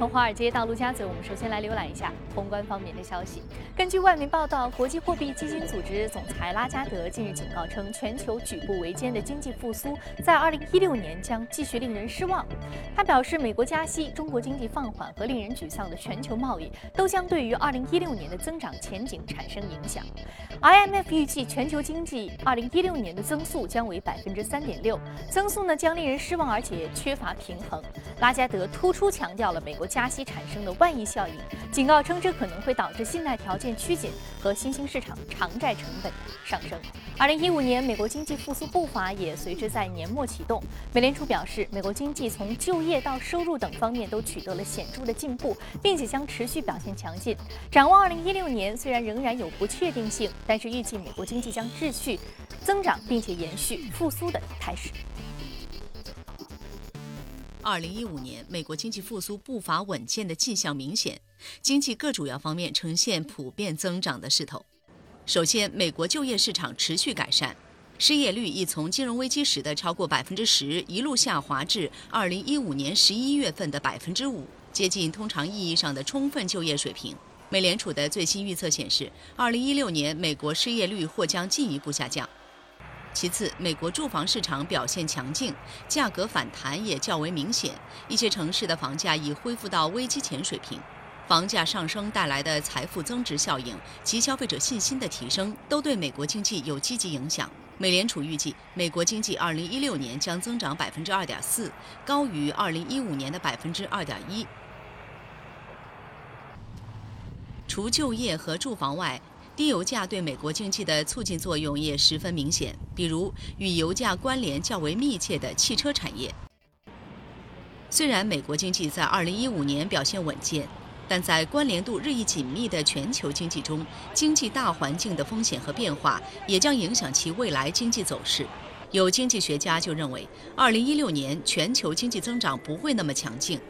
从华尔街到陆家嘴，我们首先来浏览一下宏观方面的消息。根据外媒报道，国际货币基金组织总裁拉加德近日警告称，全球举步维艰的经济复苏在2016年将继续令人失望。他表示，美国加息、中国经济放缓和令人沮丧的全球贸易都将对于2016年的增长前景产生影响。IMF 预计全球经济2016年的增速将为3.6%，增速呢将令人失望，而且缺乏平衡。拉加德突出强调了美国。加息产生的万亿效应，警告称这可能会导致信贷条件趋紧和新兴市场偿债成本上升。二零一五年，美国经济复苏步伐也随之在年末启动。美联储表示，美国经济从就业到收入等方面都取得了显著的进步，并且将持续表现强劲。展望二零一六年，虽然仍然有不确定性，但是预计美国经济将继续增长，并且延续复苏的态势。二零一五年，美国经济复苏步伐稳健的迹象明显，经济各主要方面呈现普遍增长的势头。首先，美国就业市场持续改善，失业率已从金融危机时的超过百分之十一路下滑至二零一五年十一月份的百分之五，接近通常意义上的充分就业水平。美联储的最新预测显示，二零一六年美国失业率或将进一步下降。其次，美国住房市场表现强劲，价格反弹也较为明显。一些城市的房价已恢复到危机前水平。房价上升带来的财富增值效应及消费者信心的提升，都对美国经济有积极影响。美联储预计，美国经济2016年将增长2.4%，高于2015年的2.1%。除就业和住房外，低油价对美国经济的促进作用也十分明显，比如与油价关联较为密切的汽车产业。虽然美国经济在2015年表现稳健，但在关联度日益紧密的全球经济中，经济大环境的风险和变化也将影响其未来经济走势。有经济学家就认为，2016年全球经济增长不会那么强劲。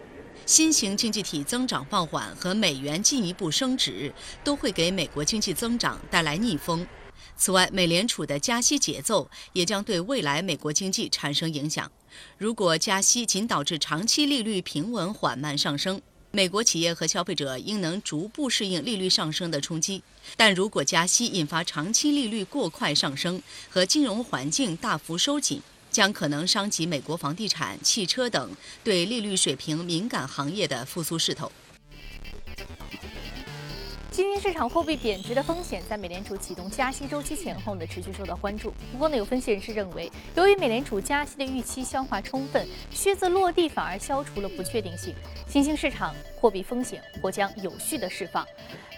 新型经济体增长放缓和美元进一步升值，都会给美国经济增长带来逆风。此外，美联储的加息节奏也将对未来美国经济产生影响。如果加息仅导致长期利率平稳缓慢上升，美国企业和消费者应能逐步适应利率上升的冲击；但如果加息引发长期利率过快上升和金融环境大幅收紧，将可能伤及美国房地产、汽车等对利率水平敏感行业的复苏势头。新兴市场货币贬值的风险在美联储启动加息周期前后呢持续受到关注。不过呢，有分析人士认为，由于美联储加息的预期消化充分，靴子落地反而消除了不确定性，新兴市场货币风险或将有序的释放。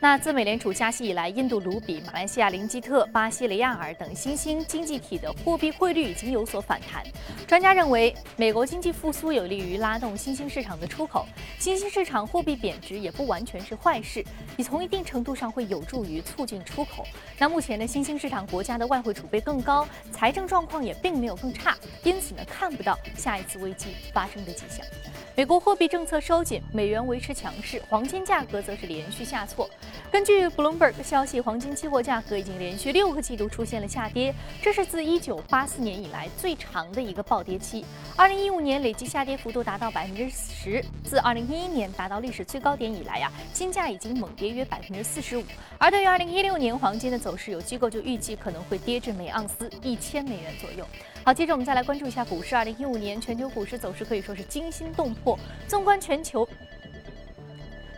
那自美联储加息以来，印度卢比、马来西亚林吉特、巴西雷亚尔等新兴经济体的货币汇率已经有所反弹。专家认为，美国经济复苏有利于拉动新兴市场的出口，新兴市场货币贬值也不完全是坏事，已从一定。程度上会有助于促进出口。那目前呢，新兴市场国家的外汇储备更高，财政状况也并没有更差，因此呢，看不到下一次危机发生的迹象。美国货币政策收紧，美元维持强势，黄金价格则是连续下挫。根据 Bloomberg 消息，黄金期货价格已经连续六个季度出现了下跌，这是自1984年以来最长的一个暴跌期。2015年累计下跌幅度达到百分之十，自2011年达到历史最高点以来呀，金价已经猛跌约百分之四十五。而对于2016年黄金的走势，有机构就预计可能会跌至每盎司一千美元左右。好，接着我们再来关注一下股市。二零一五年全球股市走势可以说是惊心动魄。纵观全球。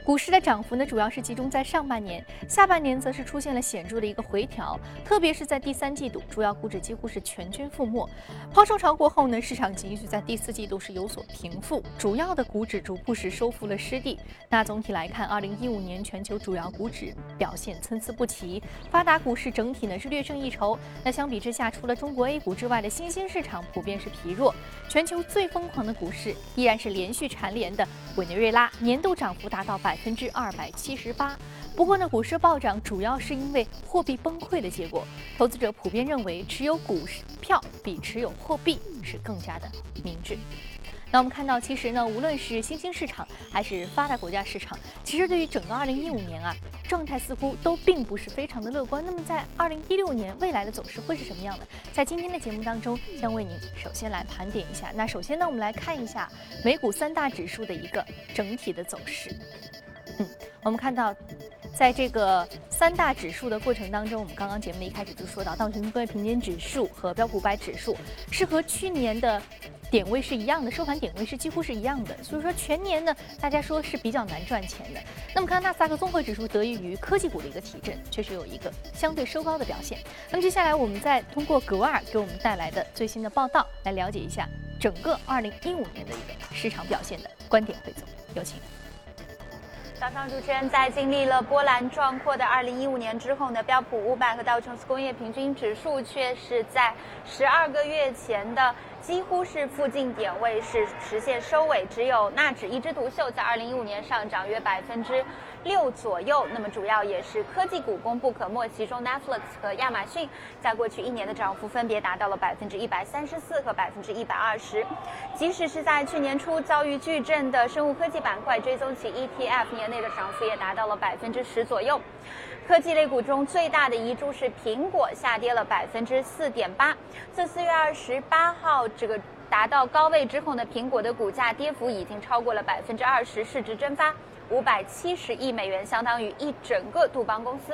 股市的涨幅呢，主要是集中在上半年，下半年则是出现了显著的一个回调，特别是在第三季度，主要股指几乎是全军覆没。抛售潮过后呢，市场情绪在第四季度是有所平复，主要的股指逐步是收复了失地。那总体来看，二零一五年全球主要股指表现参差不齐，发达股市整体呢是略胜一筹。那相比之下，除了中国 A 股之外的新兴市场普遍是疲弱。全球最疯狂的股市依然是连续蝉联的委内瑞拉，年度涨幅达到百。分之二百七十八。不过呢，股市暴涨主要是因为货币崩溃的结果。投资者普遍认为，持有股票比持有货币是更加的明智。那我们看到，其实呢，无论是新兴市场还是发达国家市场，其实对于整个2015年啊，状态似乎都并不是非常的乐观。那么在2016年未来的走势会是什么样的？在今天的节目当中，将为您首先来盘点一下。那首先呢，我们来看一下美股三大指数的一个整体的走势。嗯，我们看到。在这个三大指数的过程当中，我们刚刚节目一开始就说到，道琼斯工业平均指数和标普五百指数是和去年的点位是一样的，收盘点位是几乎是一样的。所以说全年呢，大家说是比较难赚钱的。那么看纳斯达克综合指数得益于科技股的一个提振，确实有一个相对收高的表现。那么接下来我们再通过格瓦尔给我们带来的最新的报道，来了解一下整个二零一五年的一个市场表现的观点汇总。有请。早上，主持人在经历了波澜壮阔的2015年之后呢，标普500和道琼斯工业平均指数却是在十二个月前的。几乎是附近点位是实现收尾，只有纳指一枝独秀，在二零一五年上涨约百分之六左右。那么主要也是科技股功不可没，其中 Netflix 和亚马逊在过去一年的涨幅分别达到了百分之一百三十四和百分之一百二十。即使是在去年初遭遇巨震的生物科技板块，追踪其 ETF 年内的涨幅也达到了百分之十左右。科技类股中最大的遗珠是苹果，下跌了百分之四点八。自四月二十八号这个达到高位之后呢，苹果的股价跌幅已经超过了百分之二十，市值蒸发五百七十亿美元，相当于一整个杜邦公司。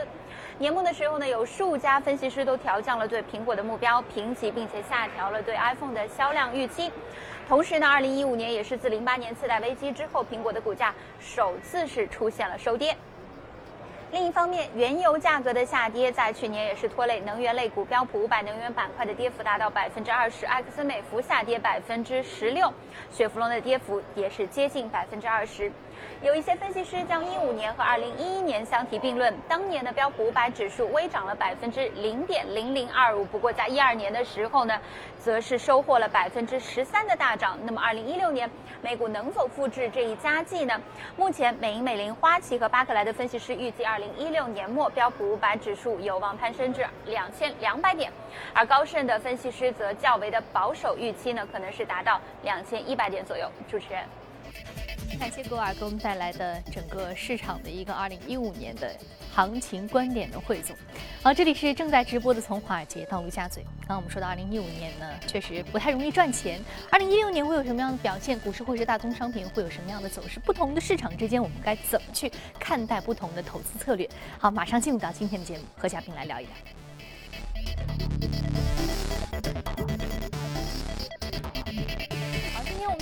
年末的时候呢，有数家分析师都调降了对苹果的目标评级，并且下调了对 iPhone 的销量预期。同时呢，二零一五年也是自零八年次贷危机之后，苹果的股价首次是出现了收跌。另一方面，原油价格的下跌在去年也是拖累能源类股，标普五百能源板块的跌幅达到百分之二十，埃克森美孚下跌百分之十六，雪佛龙的跌幅也是接近百分之二十。有一些分析师将一五年和二零一一年相提并论，当年的标普五百指数微涨了百分之零点零零二五，不过在一二年的时候呢，则是收获了百分之十三的大涨。那么二零一六年美股能否复制这一佳绩呢？目前美银美林、花旗和巴克莱的分析师预计，二零一六年末标普五百指数有望攀升至两千两百点，而高盛的分析师则较为的保守，预期呢可能是达到两千一百点左右。主持人。感谢格尔给我们带来的整个市场的一个二零一五年的行情观点的汇总。好，这里是正在直播的从华尔街到陆家嘴。刚刚我们说到二零一五年呢，确实不太容易赚钱。二零一六年会有什么样的表现？股市或是大宗商品会有什么样的走势？不同的市场之间，我们该怎么去看待不同的投资策略？好，马上进入到今天的节目，和嘉宾来聊一聊。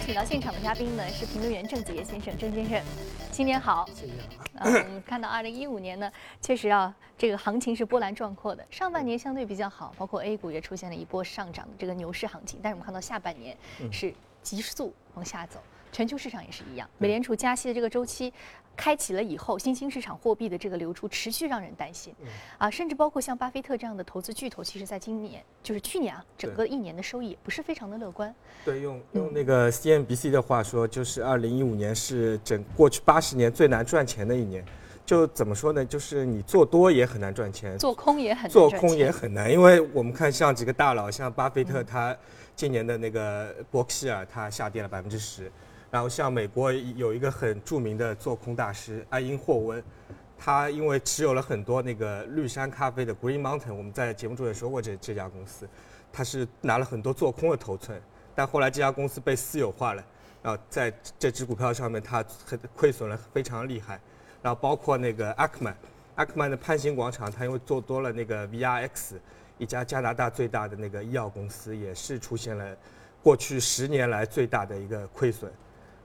请到现场的嘉宾呢是评论员郑子叶先生，郑先生，新年好。新年好。啊，我们看到二零一五年呢，确实啊，这个行情是波澜壮阔的。上半年相对比较好，包括 A 股也出现了一波上涨的这个牛市行情，但是我们看到下半年是急速往下走。全球市场也是一样，美联储加息的这个周期开启了以后，新兴市场货币的这个流出持续让人担心，啊，甚至包括像巴菲特这样的投资巨头，其实在今年就是去年啊，整个一年的收益也不是非常的乐观。对，用用那个 CNBC 的话说，就是二零一五年是整过去八十年最难赚钱的一年。就怎么说呢？就是你做多也很难赚钱，做空也很做空也很难，因为我们看像几个大佬，像巴菲特，他今年的那个伯克希尔，他下跌了百分之十。然后像美国有一个很著名的做空大师艾因霍温，他因为持有了很多那个绿山咖啡的 Green Mountain，我们在节目中也说过这这家公司，他是拿了很多做空的头寸，但后来这家公司被私有化了，然后在这只股票上面他很亏损了非常厉害，然后包括那个 Ackman，Ackman 的潘兴广场，他因为做多了那个 VRX，一家加拿大最大的那个医药公司，也是出现了过去十年来最大的一个亏损。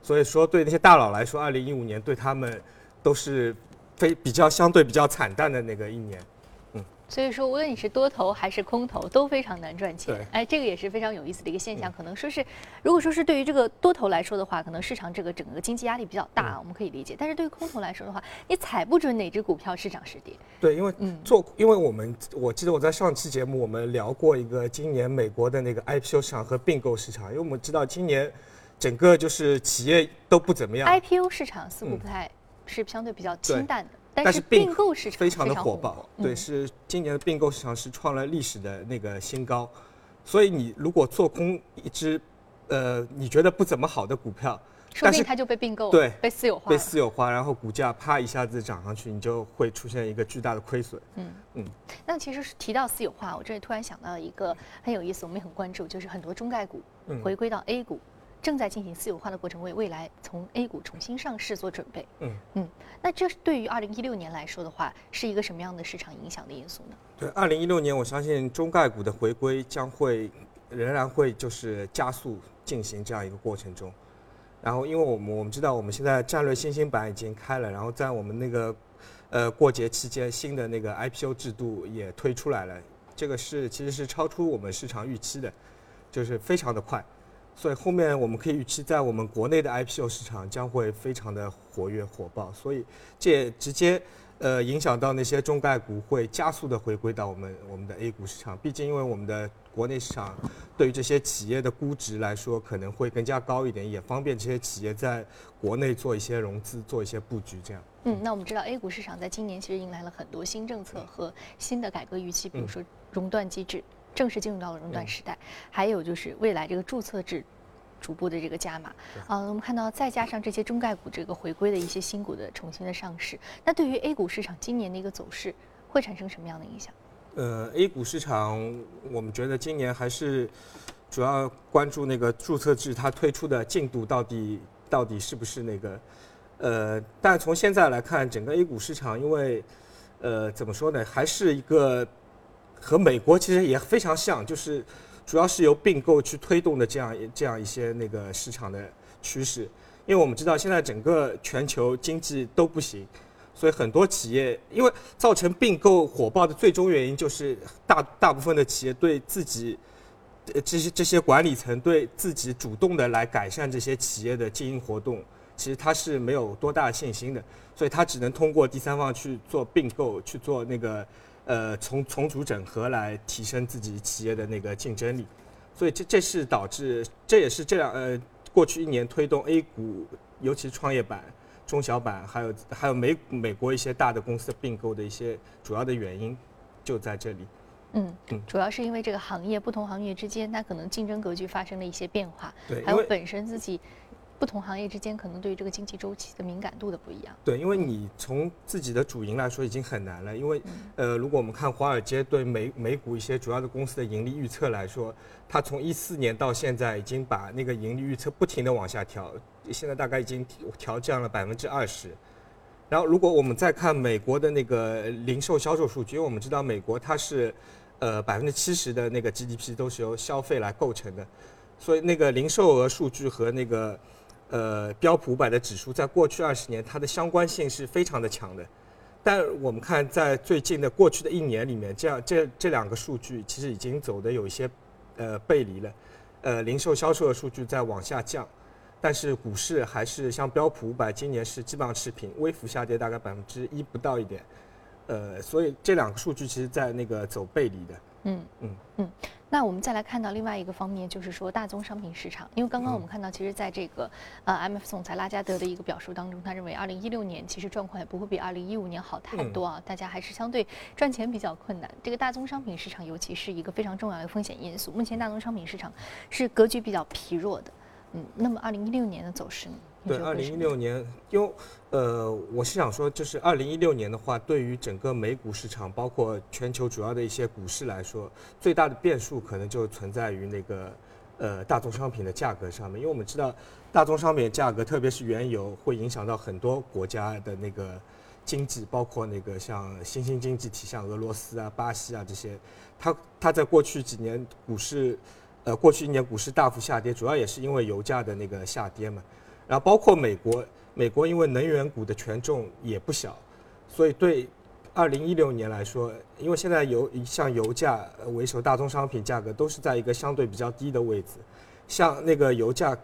所以说，对那些大佬来说，二零一五年对他们都是非比较相对比较惨淡的那个一年。嗯，所以说，无论你是多头还是空头，都非常难赚钱。对，哎，这个也是非常有意思的一个现象。可能说是，如果说是对于这个多头来说的话，可能市场这个整个经济压力比较大，我们可以理解。但是对于空头来说的话，你踩不准哪只股票是涨是跌。对，因为做，因为我们我记得我在上期节目我们聊过一个今年美国的那个 IPO 市场和并购市场，因为我们知道今年。整个就是企业都不怎么样，IPO 市场似乎不太是相对比较清淡的，但是并购市场非常的火爆。对，是今年的并购市场是创了历史的那个新高，所以你如果做空一只呃，你觉得不怎么好的股票，说不定它就被并购，对，被私有化，被私有化，然后股价啪一下子涨上去，你就会出现一个巨大的亏损。嗯嗯。那其实是提到私有化，我这里突然想到一个很有意思，我们也很关注，就是很多中概股回归到 A 股。正在进行私有化的过程，为未来从 A 股重新上市做准备。嗯嗯，那这对于二零一六年来说的话，是一个什么样的市场影响的因素呢？对，二零一六年，我相信中概股的回归将会仍然会就是加速进行这样一个过程中。然后，因为我们我们知道，我们现在战略新兴板已经开了，然后在我们那个呃过节期间，新的那个 IPO 制度也推出来了，这个是其实是超出我们市场预期的，就是非常的快。所以后面我们可以预期，在我们国内的 IPO 市场将会非常的活跃火爆，所以这也直接呃影响到那些中概股会加速的回归到我们我们的 A 股市场。毕竟因为我们的国内市场对于这些企业的估值来说可能会更加高一点，也方便这些企业在国内做一些融资、做一些布局这样。嗯，那我们知道 A 股市场在今年其实迎来了很多新政策和新的改革预期，比如说熔断机制。正式进入到了熔断时代，还有就是未来这个注册制逐步的这个加码啊，我们看到再加上这些中概股这个回归的一些新股的重新的上市，那对于 A 股市场今年的一个走势会产生什么样的影响？呃，A 股市场我们觉得今年还是主要关注那个注册制它推出的进度到底到底是不是那个呃，但从现在来看，整个 A 股市场因为呃怎么说呢，还是一个。和美国其实也非常像，就是主要是由并购去推动的这样这样一些那个市场的趋势。因为我们知道现在整个全球经济都不行，所以很多企业因为造成并购火爆的最终原因就是大大部分的企业对自己这些这些管理层对自己主动的来改善这些企业的经营活动，其实他是没有多大信心的，所以他只能通过第三方去做并购去做那个。呃，从重组整合来提升自己企业的那个竞争力，所以这这是导致，这也是这两呃，过去一年推动 A 股，尤其是创业板、中小板，还有还有美美国一些大的公司并购的一些主要的原因，就在这里。嗯嗯，主要是因为这个行业不同行业之间，它可能竞争格局发生了一些变化，对，还有本身自己。不同行业之间可能对于这个经济周期的敏感度的不一样。对，因为你从自己的主营来说已经很难了。因为，呃，如果我们看华尔街对美美股一些主要的公司的盈利预测来说，它从一四年到现在已经把那个盈利预测不停的往下调，现在大概已经调降了百分之二十。然后，如果我们再看美国的那个零售销售数据，因为我们知道美国它是，呃，百分之七十的那个 GDP 都是由消费来构成的，所以那个零售额数据和那个。呃，标普五百的指数在过去二十年，它的相关性是非常的强的，但我们看在最近的过去的一年里面，这样这这两个数据其实已经走的有一些呃背离了，呃，零售销售的数据在往下降，但是股市还是像标普五百今年是基本上持平，微幅下跌大概百分之一不到一点，呃，所以这两个数据其实在那个走背离的。嗯嗯嗯，那我们再来看到另外一个方面，就是说大宗商品市场。因为刚刚我们看到，其实在这个呃 M F 总裁拉加德的一个表述当中，他认为二零一六年其实状况也不会比二零一五年好太多啊，大家还是相对赚钱比较困难。这个大宗商品市场尤其是一个非常重要的风险因素。目前大宗商品市场是格局比较疲弱的。嗯，那么二零一六年的走势呢？对，二零一六年，因为呃，我是想说，就是二零一六年的话，对于整个美股市场，包括全球主要的一些股市来说，最大的变数可能就存在于那个呃大宗商品的价格上面。因为我们知道，大宗商品价格，特别是原油，会影响到很多国家的那个经济，包括那个像新兴经济体，像俄罗斯啊、巴西啊这些，它它在过去几年股市。呃，过去一年股市大幅下跌，主要也是因为油价的那个下跌嘛。然后包括美国，美国因为能源股的权重也不小，所以对二零一六年来说，因为现在油像油价为首大宗商品价格都是在一个相对比较低的位置，像那个油价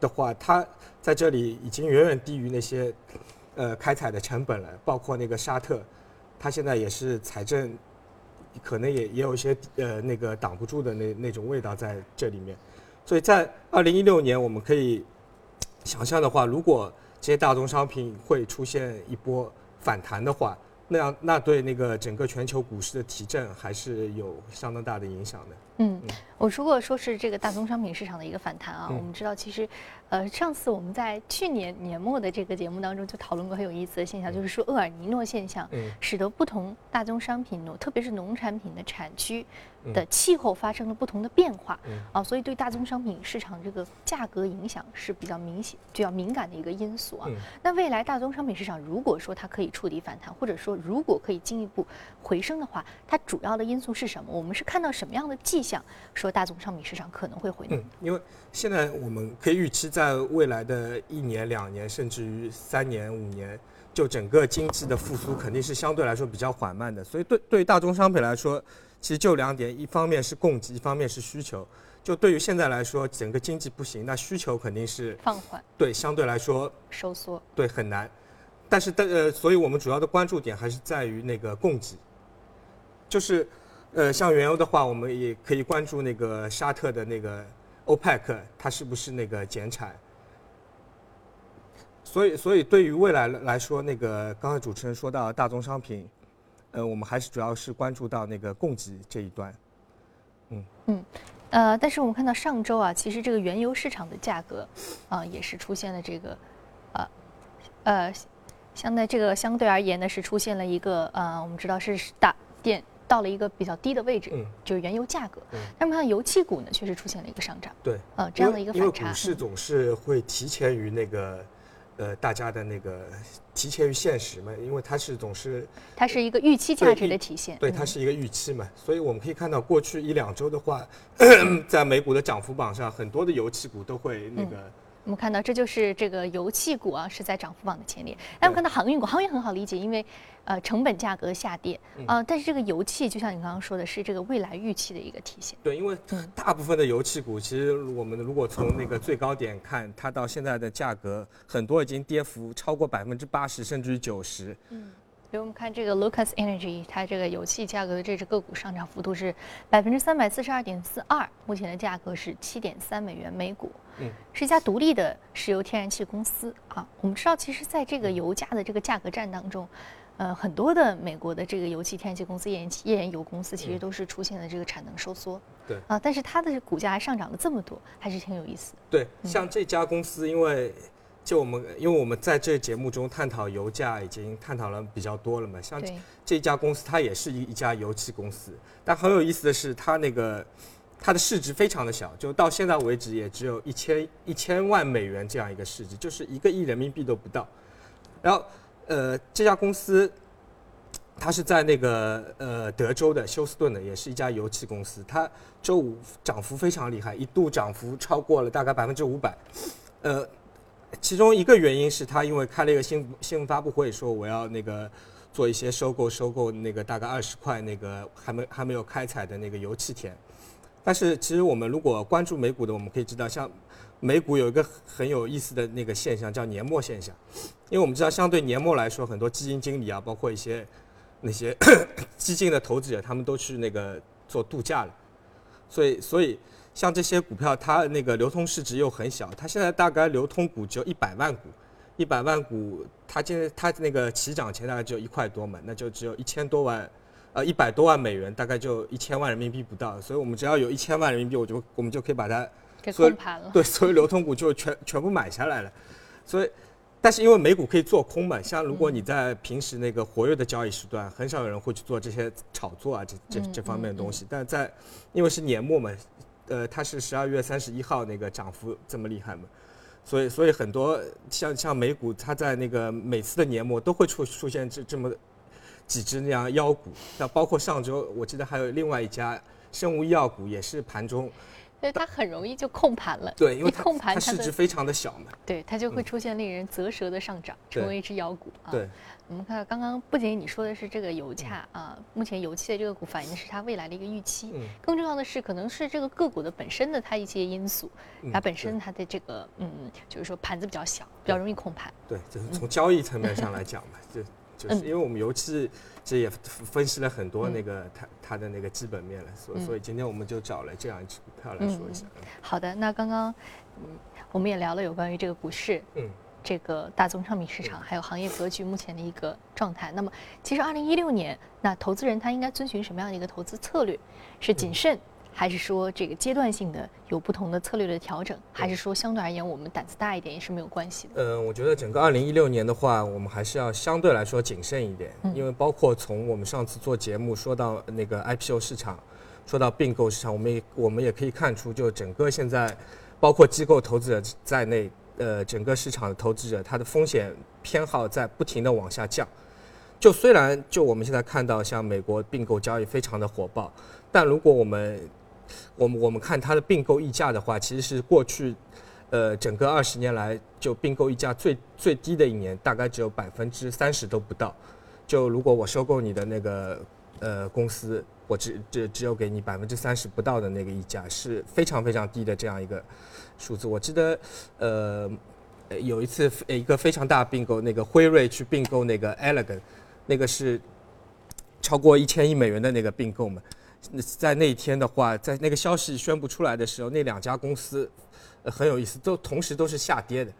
的话，它在这里已经远远低于那些呃开采的成本了，包括那个沙特，它现在也是财政。可能也也有一些呃那个挡不住的那那种味道在这里面，所以在二零一六年我们可以想象的话，如果这些大宗商品会出现一波反弹的话，那样那对那个整个全球股市的提振还是有相当大的影响的。嗯，我如果说是这个大宗商品市场的一个反弹啊，嗯。我们知道其实，呃，上次我们在去年年末的这个节目当中就讨论过很有意思的现象，就是说厄尔尼诺现象，嗯。使得不同大宗商品农，特别是农产品的产区嗯的气候发生了不同的变化嗯啊，所以对大宗商品市场这个价格影响是比较明显、比较敏感的一个因素啊。嗯那未来大宗商品市场如果说它可以触底反弹，或者说如果可以进一步回升的话，它主要的因素是什么？我们是看到什么样的迹象，说大宗商品市场可能会回暖？嗯，因为现在我们可以预期，在未来的一年、两年，甚至于三年、五年，就整个经济的复苏肯定是相对来说比较缓慢的。所以对对于大宗商品来说，其实就两点，一方面是供给，一方面是需求。就对于现在来说，整个经济不行，那需求肯定是放缓对相对来说收缩。对很难。但是但呃，所以我们主要的关注点还是在于那个供给，就是呃，像原油的话，我们也可以关注那个沙特的那个 OPEC，它是不是那个减产。所以，所以对于未来来说，那个刚才主持人说到大宗商品，呃，我们还是主要是关注到那个供给这一端。嗯嗯呃，但是我们看到上周啊，其实这个原油市场的价格啊、也是出现了这个呃呃，相对这个相对而言呢是出现了一个呃，我们知道是大电到了一个比较低的位置，嗯就是原油价格。嗯但是看到油气股呢，确实出现了一个上涨，对，呃，这样的一个反差。因为股市嗯总是会提前于那个呃大家的那个提前于现实嘛，因为它是总是它是一个预期价值的体现。对，嗯它是一个预期嘛，所以我们可以看到过去一两周的话，在美股的涨幅榜上，很多的油气股都会那个。我们看到这就是这个油气股啊，是在涨幅榜的前列。那我们看到航运股，航运很好理解，因为呃成本价格下跌嗯啊、但是这个油气就像你刚刚说的，是这个未来预期的一个体现。对，因为嗯大部分的油气股，其实我们如果从那个最高点看，它到现在的价格，很多已经跌幅超过百分之八十，甚至于九十。嗯比如我们看这个 Lucas Energy，它这个油气价格的这只个股上涨幅度是百分之三百四十二点四二，目前的价格是七点三美元每股，嗯，是一家独立的石油天然气公司啊。我们知道，其实在这个嗯油价的这个价格战当中，呃，很多的美国的这个油气天然气公司、页岩气页岩油公司，其实嗯都是出现了这个产能收缩，对啊，但是它的股价还上涨了这么多，还是挺有意思的。对，嗯像这家公司，因为就我们，因为我们在这节目中探讨油价已经探讨了比较多了嘛，像，这家公司它也是一一家油气公司，但很有意思的是，它那个它的市值非常的小，就到现在为止也只有一千一千万美元这样一个市值，就是一个亿人民币都不到。然后呃，这家公司它是在那个呃德州的休斯顿的，也是一家油气公司，它周五涨幅非常厉害，一度涨幅超过了大概百分之五百，呃。其中一个原因是他因为开了一个新新闻发布会，说我要那个做一些收购，收购那个大概二十块那个还没还没有开采的那个油气田。但是其实我们如果关注美股的，我们可以知道，像美股有一个很有意思的那个现象，叫年末现象。因为我们知道，相对年末来说，很多基金经理啊，包括一些那些 激进的投资者，他们都去那个做度假了。所以，所以像这些股票，它那个流通市值又很小，它现在大概流通股只有一百万股，一百万股，它现在它那个起涨前大概只有一块多嘛，那就只有一千多万，呃，一百多万美元，大概就一千万人民币不到，所以我们只要有一千万人民币，我就我们就可以把它给所以控盘了。对所有流通股就全全部买下来了，所以。但是因为美股可以做空嘛，像如果你在平时那个活跃的交易时段，很少有人会去做这些炒作啊，这这嗯这方面的东西。但在因为是年末嘛，呃，它是十二月三十一号那个涨幅这么厉害嘛，所以所以很多像像美股，它在那个每次的年末都会出出现这这么几只那样妖股，那包括上周我记得还有另外一家生物医药股也是盘中所以它很容易就控盘了。对，因为它控盘它它市值非常的小嘛，对，它就会出现令人啧舌的上涨，成为一只妖股啊。对，我们看到刚刚不仅你说的是这个油价啊，目前油气的这个股反映的是它未来的一个预期，嗯更重要的是可能是这个个股的本身的它一些因素，嗯它本身它的这个嗯，就是说盘子比较小，比较容易控盘。对，就是从交易层面上来讲嘛，就就是嗯。因为我们油气这也分析了很多那个它它的那个基本面了，所嗯。所以今天我们就找了这样一只股票来说一下。好的，那刚刚嗯，我们也聊了有关于这个股市，嗯，这个大宗商品市场还有行业格局目前的一个状态。那么，其实二零一六年，那投资人他应该遵循什么样的一个投资策略？是谨慎，还是说这个阶段性的有不同的策略的调整？还是说相对而言我们胆子大一点也是没有关系的？嗯，我觉得整个二零一六年的话，我们还是要相对来说谨慎一点，因为包括从我们上次做节目说到那个 IPO 市场，说到并购市场，我们也我们也可以看出，就整个现在，包括机构投资者在内。呃，整个市场的投资者，他的风险偏好在不停的往下降。就虽然就我们现在看到，像美国并购交易非常的火爆，但如果我们我们我们看它的并购溢价的话，其实是过去呃整个二十年来就并购溢价最最低的一年，大概只有百分之三十都不到。就如果我收购你的那个呃公司，我只只只有给你百分之三十不到的那个溢价，是非常非常低的这样一个。数字我记得，呃，有一次一个非常大并购，那个辉瑞去并购那个 elegan 那个是超过一千亿美元的那个并购嘛。在那一天的话，在那个消息宣布出来的时候，那两家公司很有意思，都同时都是下跌的。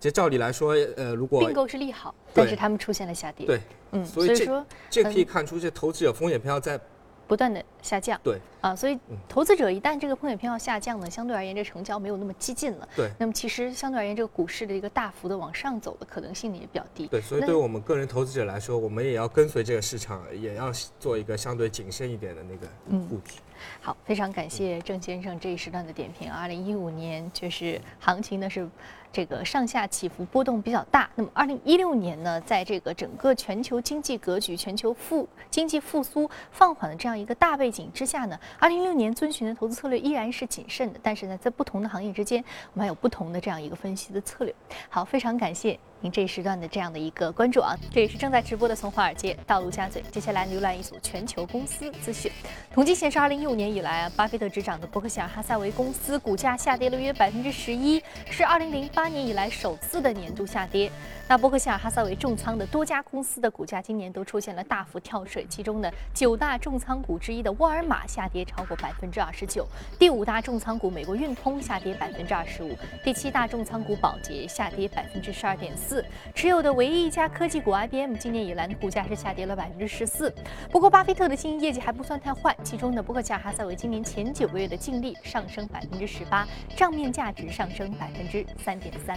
其实照理来说，呃，如果并购是利好，但是他们出现了下跌。对，嗯，所以说这可以看出，这投资者风险偏好在。不断的下降，对啊，所以投资者一旦这个风险偏好下降呢，相对而言这成交没有那么激进了，对。那么其实相对而言，这个股市的一个大幅的往上走的可能性呢也比较低，对。所以对于我们个人投资者来说，我们也要跟随这个市场，也要做一个相对谨慎一点的那个布局。好，非常感谢郑先生这一时段的点评。二零一五年就是行情呢是。这个上下起伏波动比较大。那么，二零一六年呢，在这个整个全球经济格局、全球复经济复苏放缓的这样一个大背景之下呢，二零一六年遵循的投资策略依然是谨慎的。但是呢，在不同的行业之间，我们还有不同的这样一个分析的策略。好，非常感谢。您这一时段的这样的一个关注啊，这也是正在直播的从华尔街到陆家嘴。接下来浏览一组全球公司资讯。统计显示，二零一五年以来啊，巴菲特执掌的伯克希尔哈撒韦公司股价下跌了约百分之十一，是二零零八年以来首次的年度下跌。那伯克希尔哈撒韦重仓的多家公司的股价今年都出现了大幅跳水，其中呢，九大重仓股之一的沃尔玛下跌超过百分之二十九，第五大重仓股美国运通下跌百分之二十五，第七大重仓股宝洁下跌百分之十二点四。四持有的唯一一家科技股 IBM 今年以来的股价是下跌了百分之十四。不过，巴菲特的经营业绩还不算太坏，其中呢，伯克希尔哈撒韦今年前九个月的净利上升百分之十八，账面价值上升百分之三点三。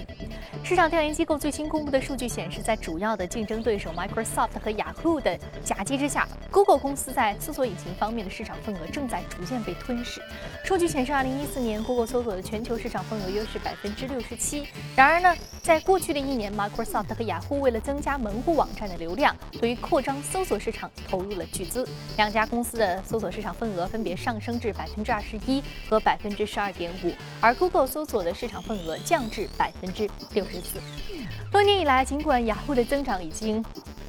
市场调研机构最新公布的数据显示，在主要的竞争对手 Microsoft 和雅虎的夹击之下，Google 公司在搜索引擎方面的市场份额正在逐渐被吞噬。数据显示，二零一四年 Google 搜索的全球市场份额约是百分之六十七。然而呢，在过去的一年，Microsoft 和雅虎为了增加门户网站的流量，对于扩张搜索市场投入了巨资。两家公司的搜索市场份额分别上升至百分之二十一和百分之十二点五，而 Google 搜索的市场份额降至百分之六十四。多年以来，尽管雅虎的增长已经。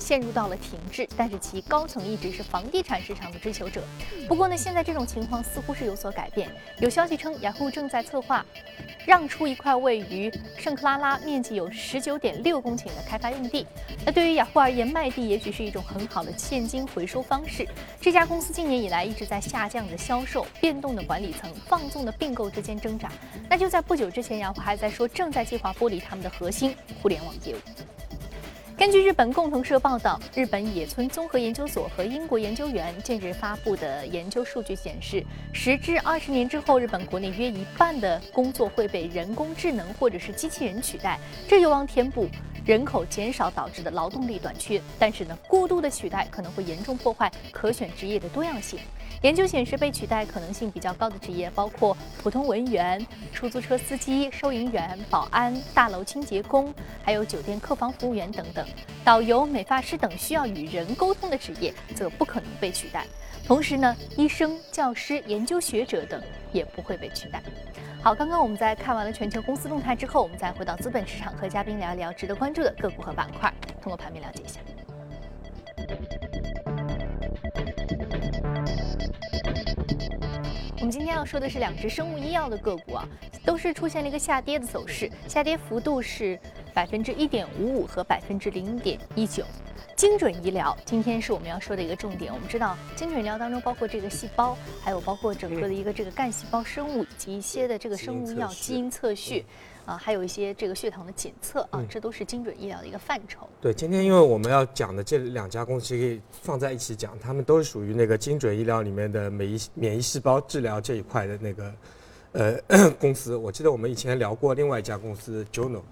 陷入到了停滞，但是其高层一直是房地产市场的追求者。不过呢，现在这种情况似乎是有所改变。有消息称，雅虎正在策划让出一块位于圣克拉拉、面积有十九点六公顷的开发用地。那对于雅虎而言，卖地也许是一种很好的现金回收方式。这家公司近年以来一直在下降的销售、变动的管理层、放纵的并购之间挣扎。那就在不久之前，雅虎还在说正在计划剥离他们的核心互联网业务。根据日本共同社报道，日本野村综合研究所和英国研究员近日发布的研究数据显示，十至二十年之后，日本国内约一半的工作会被人工智能或者是机器人取代，这有望填补人口减少导致的劳动力短缺。但是呢，过度的取代可能会严重破坏可选职业的多样性。研究显示，被取代可能性比较高的职业包括普通文员、出租车司机、收银员、保安、大楼清洁工，还有酒店客房服务员等等。导游、美发师等需要与人沟通的职业则不可能被取代。同时呢，医生、教师、研究学者等也不会被取代。好，刚刚我们在看完了全球公司动态之后，我们再回到资本市场，和嘉宾聊一聊值得关注的个股和板块，通过盘面了解一下。们今天要说的是两只生物医药的个股啊，都是出现了一个下跌的走势，下跌幅度是。百分之一点五五和百分之零点一九。精准医疗今天是我们要说的一个重点。我们知道，精准医疗当中包括这个细胞，还有包括整个的一个这个干细胞生物以及一些的这个生物药基因测序，啊，还有一些这个血糖的检测啊，这都是精准医疗的一个范畴。对，今天因为我们要讲的这两家公司可以放在一起讲，他们都是属于那个精准医疗里面的免疫免疫细胞治疗这一块的那个呃 公司。我记得我们以前聊过另外一家公司 j o n o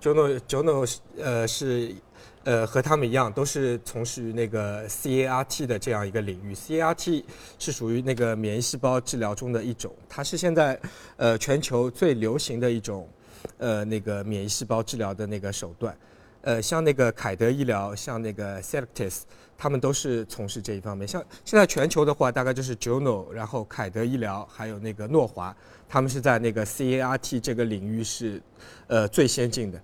j o n o j o n o 呃是。呃，和他们一样，都是从事那个 CAR-T 的这样一个领域。CAR-T 是属于那个免疫细胞治疗中的一种，它是现在呃全球最流行的一种呃那个免疫细胞治疗的那个手段。呃，像那个凯德医疗，像那个 Cellectis，他们都是从事这一方面。像现在全球的话，大概就是 Juno，然后凯德医疗，还有那个诺华，他们是在那个 CAR-T 这个领域是呃最先进的。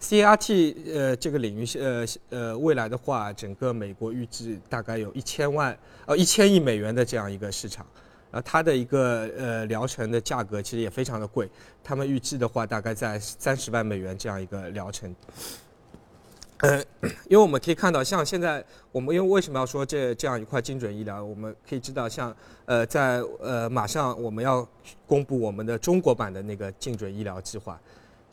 CAR-T 呃这个领域呃呃未来的话，整个美国预计大概有一千万呃一千亿美元的这样一个市场，然后它的一个呃疗程的价格其实也非常的贵，他们预计的话大概在三十万美元这样一个疗程。呃，因为我们可以看到，像现在我们因为为什么要说这这样一块精准医疗？我们可以知道，像呃在呃马上我们要公布我们的中国版的那个精准医疗计划。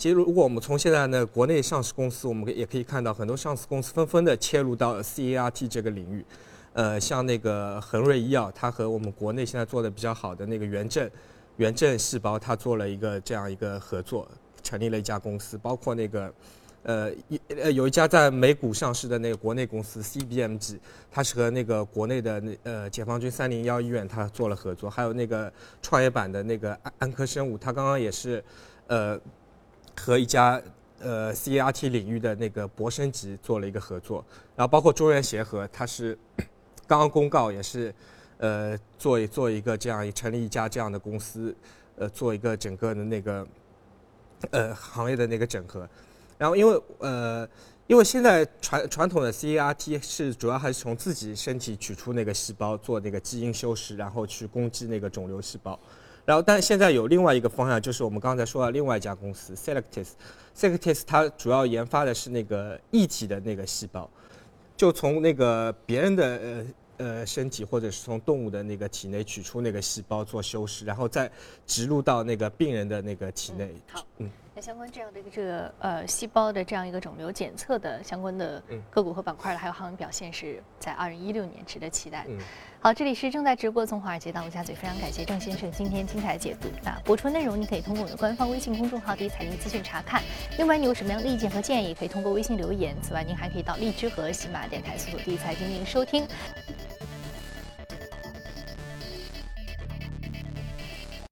其实，如果我们从现在呢国内上市公司，我们也可以看到很多上市公司纷纷的切入到 CAR-T 这个领域。呃，像那个恒瑞医药，它和我们国内现在做的比较好的那个元正元正细胞，它做了一个这样一个合作，成立了一家公司。包括那个呃一呃有一家在美股上市的那个国内公司 CBMG，它是和那个国内的那呃解放军三零幺医院它做了合作。还有那个创业板的那个安安科生物，它刚刚也是呃。和一家呃 CAR-T 领域的那个博升级做了一个合作，然后包括中原协和，它是刚刚公告也是呃做做一个这样成立一家这样的公司，呃做一个整个的那个呃行业的那个整合，然后因为呃因为现在传传统的 CAR-T 是主要还是从自己身体取出那个细胞做那个基因修饰，然后去攻击那个肿瘤细胞。然后，但现在有另外一个方向，就是我们刚才说到另外一家公司 Cellectis，Cellectis 它主要研发的是那个异体的那个细胞，就从那个别人的呃呃身体或者是从动物的那个体内取出那个细胞做修饰，然后再植入到那个病人的那个体内。好，嗯。那相关这样的一个这个呃细胞的这样一个肿瘤检测的相关的个股和板块的还有行业表现是在二零一六年值得期待。好，这里是正在直播从华尔街到陆家嘴，非常感谢郑先生今天精彩解读。那播出内容你可以通过我们的官方微信公众号“第一财经资讯”查看。另外，你有什么样的意见和建议，可以通过微信留言。此外，您还可以到荔枝和喜马电台搜索“第一财经”进行收听。